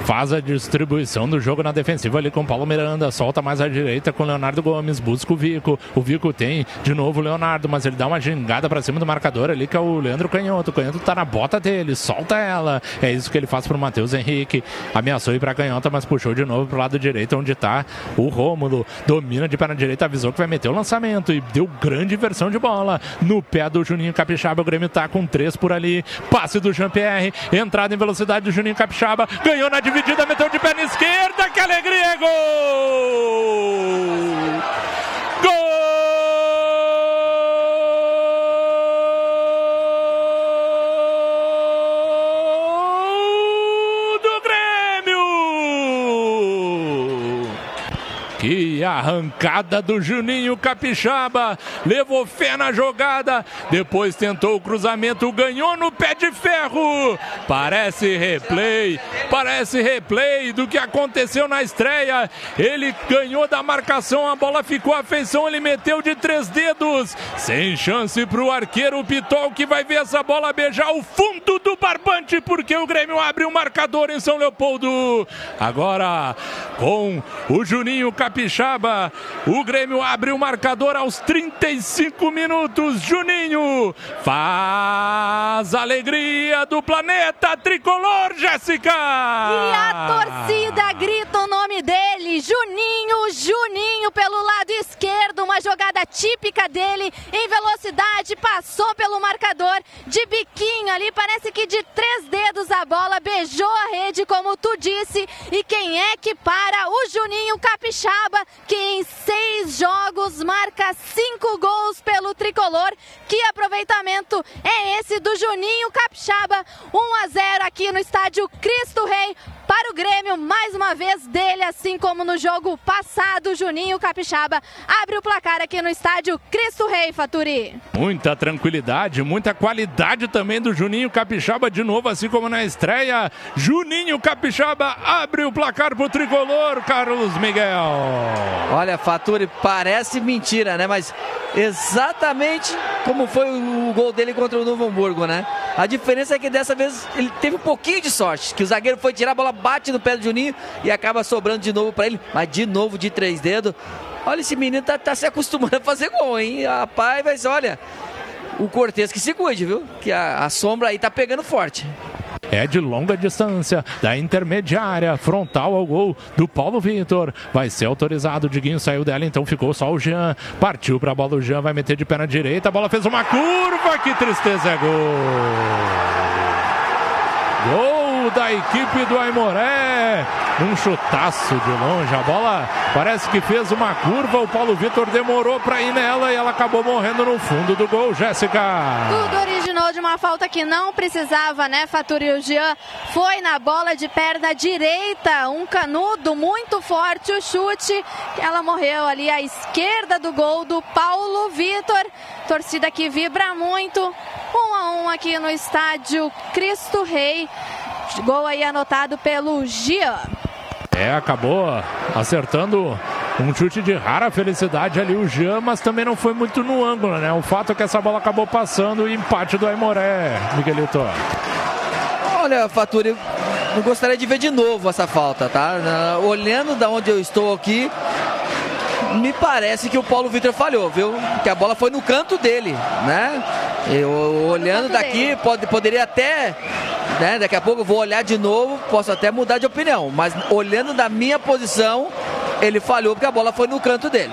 faz a distribuição do jogo na defensiva ali com Paulo Miranda, solta mais à direita com Leonardo Gomes, busca o Vico. O Vico tem de novo o Leonardo, mas ele dá uma gingada para cima do marcador ali que é o Leandro Canhoto. O Canhoto tá na bota dele, solta ela. É isso que ele faz pro Matheus Henrique. Ameaçou ir pra Canhota, mas puxou de novo pro lado direito, onde tá o Rômulo. Domina de perna direita, avisou que vai meter o lançamento e deu grande versão de bola no pé do Juninho Capixaba. O Grêmio tá com três por ali. Passe do Jean-Pierre, entrada em velocidade do Juninho Capixaba. Ganhou na dividida, meteu de perna esquerda. Que alegria! Gol! Gol Que arrancada do Juninho Capixaba. Levou fé na jogada. Depois tentou o cruzamento. Ganhou no pé de ferro. Parece replay. Parece replay do que aconteceu na estreia. Ele ganhou da marcação. A bola ficou à feição. Ele meteu de três dedos. Sem chance para o arqueiro Pitol que vai ver essa bola beijar o fundo do barbante. Porque o Grêmio abre o marcador em São Leopoldo. Agora com o Juninho Capixaba. O Grêmio abre o marcador aos 35 minutos. Juninho faz a alegria do planeta tricolor, Jéssica! E a torcida grita o nome dele, Juninho, Juninho pelo lado esquerdo, uma jogada típica dele, em velocidade, passou pelo marcador, de biquinho ali, parece que de três dedos a bola, beijou a rede, como tu disse, e quem é que para? O Juninho Capixaba, que em seis jogos marca cinco gols pelo tricolor. Que aproveitamento é esse do Juninho Capixaba? 1 a 0 aqui no estádio Cristo Rei para o Grêmio, mais uma vez dele, assim como no jogo passado, Juninho Capixaba abre o placar aqui no estádio Cristo Rei, Faturi. Muita tranquilidade, muita qualidade também do Juninho Capixaba, de novo, assim como na estreia. Juninho Capixaba abre o placar pro tricolor, Carlos Miguel. Olha, Faturi, parece mentira, né? Mas exatamente como foi o gol dele contra o Novo Hamburgo, né? A diferença é que dessa vez ele teve um pouquinho de sorte, que o zagueiro foi tirar a bola, bate no pé do Juninho e acaba sobrando de novo para ele, mas de novo de três dedos. Olha, esse menino tá, tá se acostumando a fazer gol, hein? Rapaz, mas olha, o Cortez que se cuide, viu? Que a, a sombra aí tá pegando forte. É de longa distância, da intermediária, frontal ao gol do Paulo Vitor. Vai ser autorizado. O Diguinho saiu dela, então ficou só o Jean. Partiu pra bola o Jean, vai meter de perna direita. A bola fez uma curva. Que tristeza, é gol! Equipe do Aimoré. Um chutaço de longe. A bola parece que fez uma curva. O Paulo Vitor demorou para ir nela e ela acabou morrendo no fundo do gol, Jéssica. Tudo originou de uma falta que não precisava, né, Faturi? O Jean foi na bola de perna direita. Um canudo muito forte. O chute. Ela morreu ali à esquerda do gol do Paulo Vitor. Torcida que vibra muito. Um a um aqui no estádio Cristo Rei. Gol aí anotado pelo Gia. É, acabou acertando um chute de rara felicidade ali o Jean, mas também não foi muito no ângulo, né? O fato é que essa bola acabou passando e empate do Aimoré, Miguelito. Olha, Faturi, eu gostaria de ver de novo essa falta, tá? Olhando da onde eu estou aqui, me parece que o Paulo Vitor falhou, viu? Que a bola foi no canto dele, né? Eu olhando daqui, pode, poderia até né? Daqui a pouco eu vou olhar de novo, posso até mudar de opinião, mas olhando da minha posição, ele falhou porque a bola foi no canto dele.